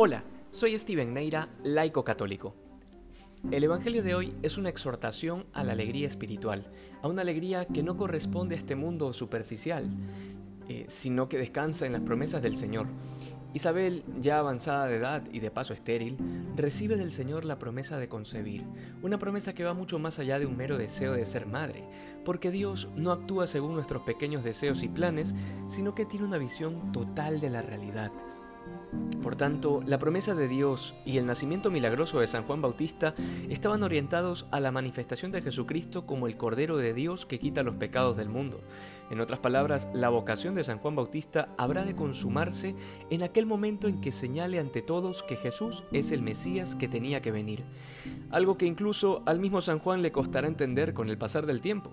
Hola, soy Steven Neira, laico católico. El Evangelio de hoy es una exhortación a la alegría espiritual, a una alegría que no corresponde a este mundo superficial, eh, sino que descansa en las promesas del Señor. Isabel, ya avanzada de edad y de paso estéril, recibe del Señor la promesa de concebir, una promesa que va mucho más allá de un mero deseo de ser madre, porque Dios no actúa según nuestros pequeños deseos y planes, sino que tiene una visión total de la realidad. Por tanto, la promesa de Dios y el nacimiento milagroso de San Juan Bautista estaban orientados a la manifestación de Jesucristo como el Cordero de Dios que quita los pecados del mundo. En otras palabras, la vocación de San Juan Bautista habrá de consumarse en aquel momento en que señale ante todos que Jesús es el Mesías que tenía que venir, algo que incluso al mismo San Juan le costará entender con el pasar del tiempo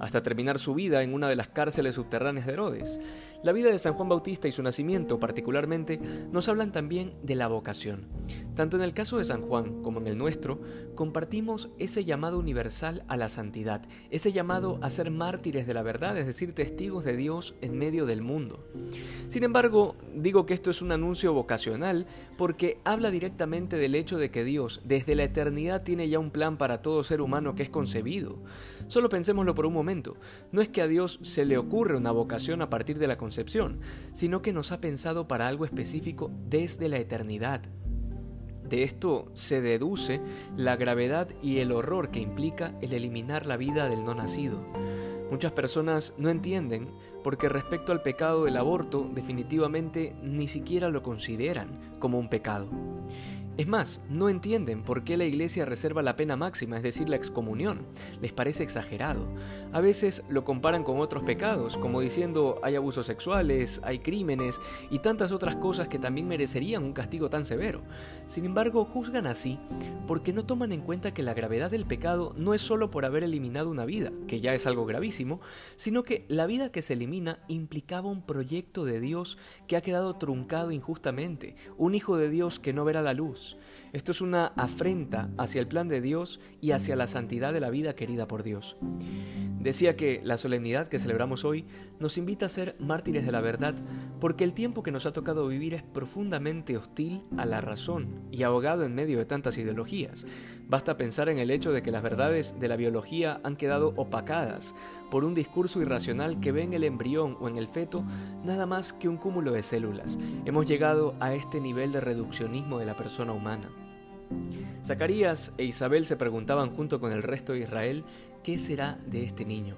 hasta terminar su vida en una de las cárceles subterráneas de Herodes. La vida de San Juan Bautista y su nacimiento particularmente nos hablan también de la vocación. Tanto en el caso de San Juan como en el nuestro, compartimos ese llamado universal a la santidad, ese llamado a ser mártires de la verdad, es decir, testigos de Dios en medio del mundo. Sin embargo, digo que esto es un anuncio vocacional porque habla directamente del hecho de que Dios desde la eternidad tiene ya un plan para todo ser humano que es concebido. Solo pensémoslo por un momento, no es que a Dios se le ocurre una vocación a partir de la concepción, sino que nos ha pensado para algo específico desde la eternidad. De esto se deduce la gravedad y el horror que implica el eliminar la vida del no nacido. Muchas personas no entienden porque respecto al pecado del aborto definitivamente ni siquiera lo consideran como un pecado. Es más, no entienden por qué la iglesia reserva la pena máxima, es decir, la excomunión. Les parece exagerado. A veces lo comparan con otros pecados, como diciendo hay abusos sexuales, hay crímenes y tantas otras cosas que también merecerían un castigo tan severo. Sin embargo, juzgan así porque no toman en cuenta que la gravedad del pecado no es solo por haber eliminado una vida, que ya es algo gravísimo, sino que la vida que se elimina implicaba un proyecto de Dios que ha quedado truncado injustamente, un hijo de Dios que no verá la luz esto es una afrenta hacia el plan de Dios y hacia la santidad de la vida querida por Dios. Decía que la solemnidad que celebramos hoy nos invita a ser mártires de la verdad porque el tiempo que nos ha tocado vivir es profundamente hostil a la razón y ahogado en medio de tantas ideologías. Basta pensar en el hecho de que las verdades de la biología han quedado opacadas por un discurso irracional que ve en el embrión o en el feto nada más que un cúmulo de células. Hemos llegado a este nivel de reduccionismo de la persona humana. Zacarías e Isabel se preguntaban junto con el resto de Israel qué será de este niño.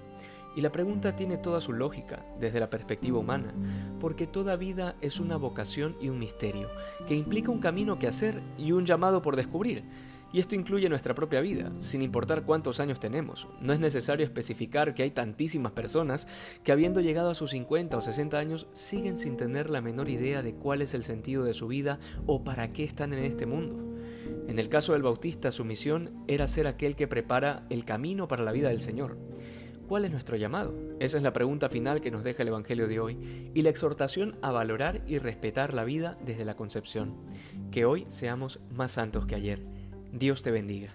Y la pregunta tiene toda su lógica desde la perspectiva humana, porque toda vida es una vocación y un misterio, que implica un camino que hacer y un llamado por descubrir. Y esto incluye nuestra propia vida, sin importar cuántos años tenemos. No es necesario especificar que hay tantísimas personas que habiendo llegado a sus 50 o 60 años siguen sin tener la menor idea de cuál es el sentido de su vida o para qué están en este mundo. En el caso del Bautista, su misión era ser aquel que prepara el camino para la vida del Señor. ¿Cuál es nuestro llamado? Esa es la pregunta final que nos deja el Evangelio de hoy y la exhortación a valorar y respetar la vida desde la concepción. Que hoy seamos más santos que ayer. Dios te bendiga.